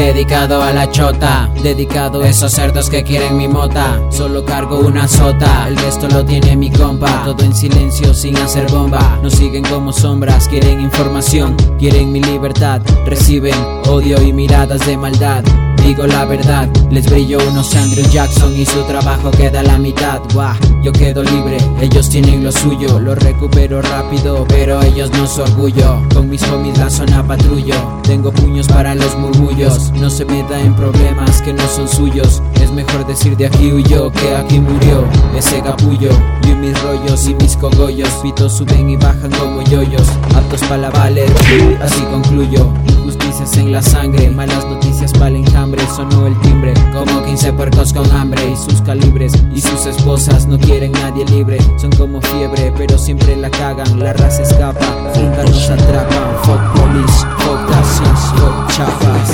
dedicado a la chota, dedicado a esos cerdos que quieren mi mota. Solo cargo una sota, el resto lo tiene mi compa. Todo en silencio sin hacer bomba. Nos siguen como sombras, quieren información, quieren mi libertad. Reciben odio y miradas de maldad digo la verdad Les brillo unos Andrew Jackson y su trabajo queda a la mitad yo quedo libre, ellos tienen lo suyo. Lo recupero rápido, pero ellos no su orgullo. Con mis homies la zona patrullo. Tengo puños para los murmullos. No se meta en problemas que no son suyos. Es mejor decir de aquí huyó que aquí murió. Ese capullo, y mis cogollos. Pitos suben y bajan como yoyos. Aptos para así concluyo. Injusticias en la sangre, malas noticias para el enjambre. Sonó el timbre, como 15 puercos con hambre. Y sus calibres y sus esposas no quieren nadie libre. Son como fiebre, pero siempre la cagan. La raza escapa, nunca nos atrapan Fuck police, fuck fuck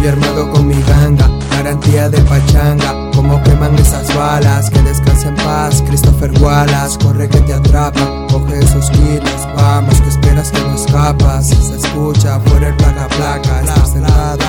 voy armado con mi ganga Garantía de pachanga, como queman esas balas Que descansa en paz, Christopher Wallace Corre que te atrapa, coge esos kilos Vamos, que esperas que no escapas Se escucha fuera el placa placa Estar sentada,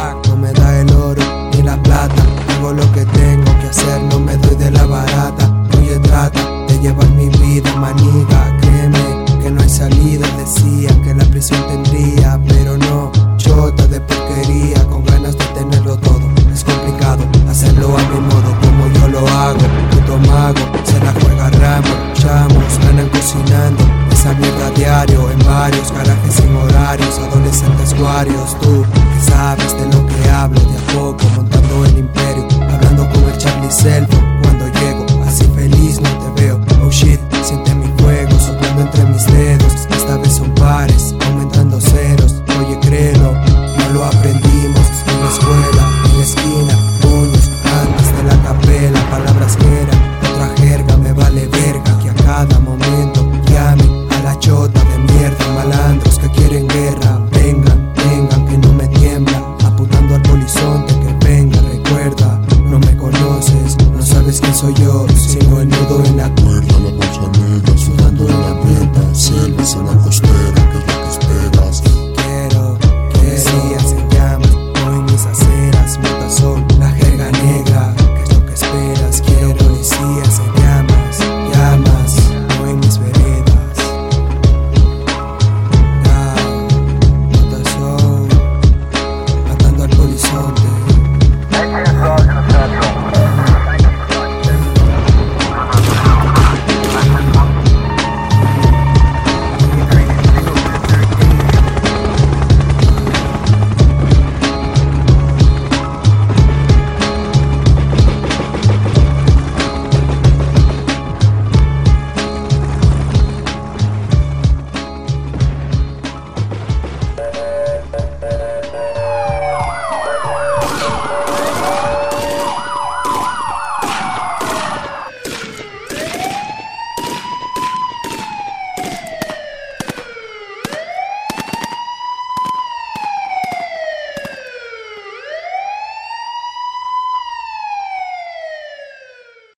Guarios, tú que sabes de lo que hablo De a poco montando el imperio Hablando con el Charlie Selfon Cuando llego así feliz no te veo. Oh shit, siente mi fuego soplando entre mis dedos Esta vez son pares, aumentando ceros. Oye créelo, no lo aprendimos En la escuela, en la esquina Puños, antes de la capela Palabras que eran otra jerga Me vale verga que a cada momento Llame a la chota de mierda Malandros que quieren guerra conoces, no sabes quién soy yo, sino el nudo en la cuerda, la bolsa negra, sudando en la mierda, selva, zona.